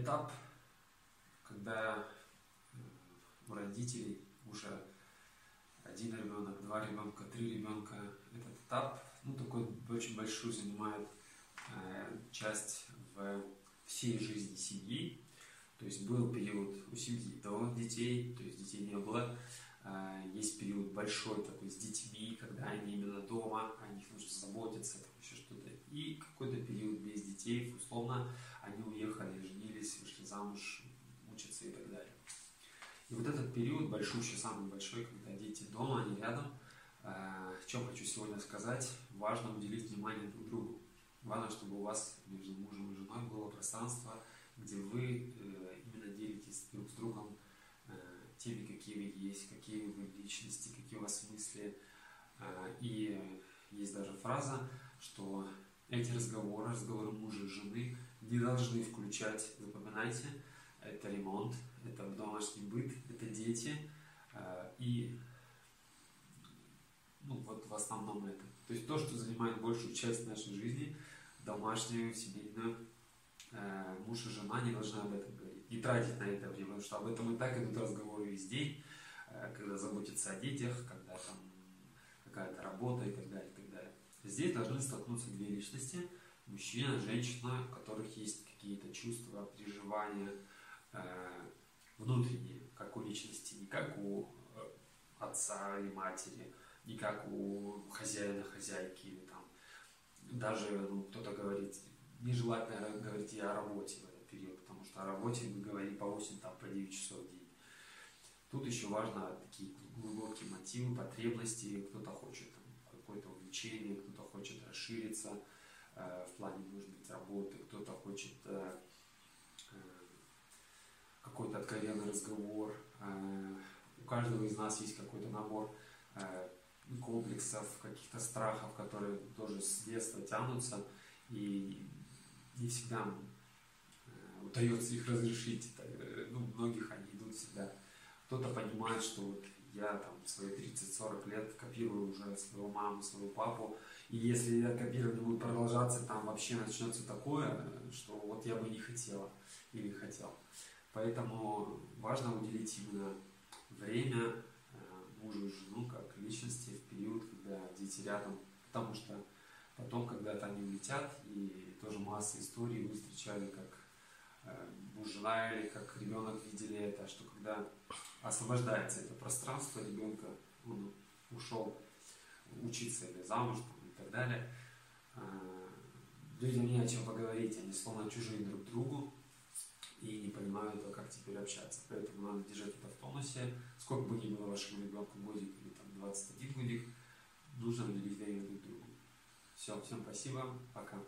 этап, когда э, у родителей уже один ребенок, два ребенка, три ребенка, этот этап, ну, такой очень большой занимает э, часть в всей жизни семьи. То есть был период у семьи до детей, то есть детей не было. Э, есть период большой такой с детьми, когда они именно дома, о них нужно заботиться, там еще что-то. И какой-то период без детей, условно, они уехали, замуж, учатся и так далее. И вот этот период большущий, самый большой, когда дети дома, они рядом, э, чем хочу сегодня сказать, важно уделить внимание друг другу. Важно, чтобы у вас между мужем и женой было пространство, где вы э, именно делитесь друг с другом э, теми, какие вы есть, какие вы личности, какие у вас мысли. И есть даже фраза, что эти разговоры, разговоры мужа и жены не должны включать, запоминайте, это ремонт, это домашний быт, это дети и ну вот в основном это. То есть то, что занимает большую часть нашей жизни, домашнюю, семейную, э, муж и жена не должны об этом говорить, не тратить на это время, потому что об этом и так идут разговоры весь день, э, когда заботятся о детях, когда там какая-то работа и так далее, и так далее. Здесь должны столкнуться две личности, мужчина, женщина, у которых есть какие-то чувства, переживания э, внутренние, как у личности, не как у э, отца или матери, не как у хозяина, хозяйки или там. Даже ну, кто-то говорит, нежелательно говорить и о работе в этот период, потому что о работе мы говорим по 8, там, по 9 часов в день. Тут еще важно такие глубокие мотивы, потребности, кто-то хочет там, какое-то увлечение, кто-то хочет расшириться в плане, может быть, работы, кто-то хочет э, э, какой-то откровенный разговор. Э, у каждого из нас есть какой-то набор э, комплексов, каких-то страхов, которые тоже с детства тянутся, и не всегда э, удается их разрешить. Э, ну, многих они идут всегда. Кто-то понимает, что вот я там свои 30-40 лет копирую уже свою маму, своего папу, и если это копирование будет продолжаться, там вообще начнется такое, что вот я бы не хотела или хотел. Поэтому важно уделить именно время мужу и жену как личности в период, когда дети рядом, потому что потом когда-то они улетят, и тоже масса историй вы встречали, как э, муж, жена или как ребенок видели это, что когда освобождается это пространство ребенка, он ушел учиться или замуж там, и так далее, э, людям не о чем поговорить, они словно чужие друг другу, и не понимают, как теперь общаться. Поэтому надо держать это в тонусе. Сколько бы ни было вашему ребенку годик или там 21 годик, нужно уделить время друг другу. Все, всем спасибо, пока.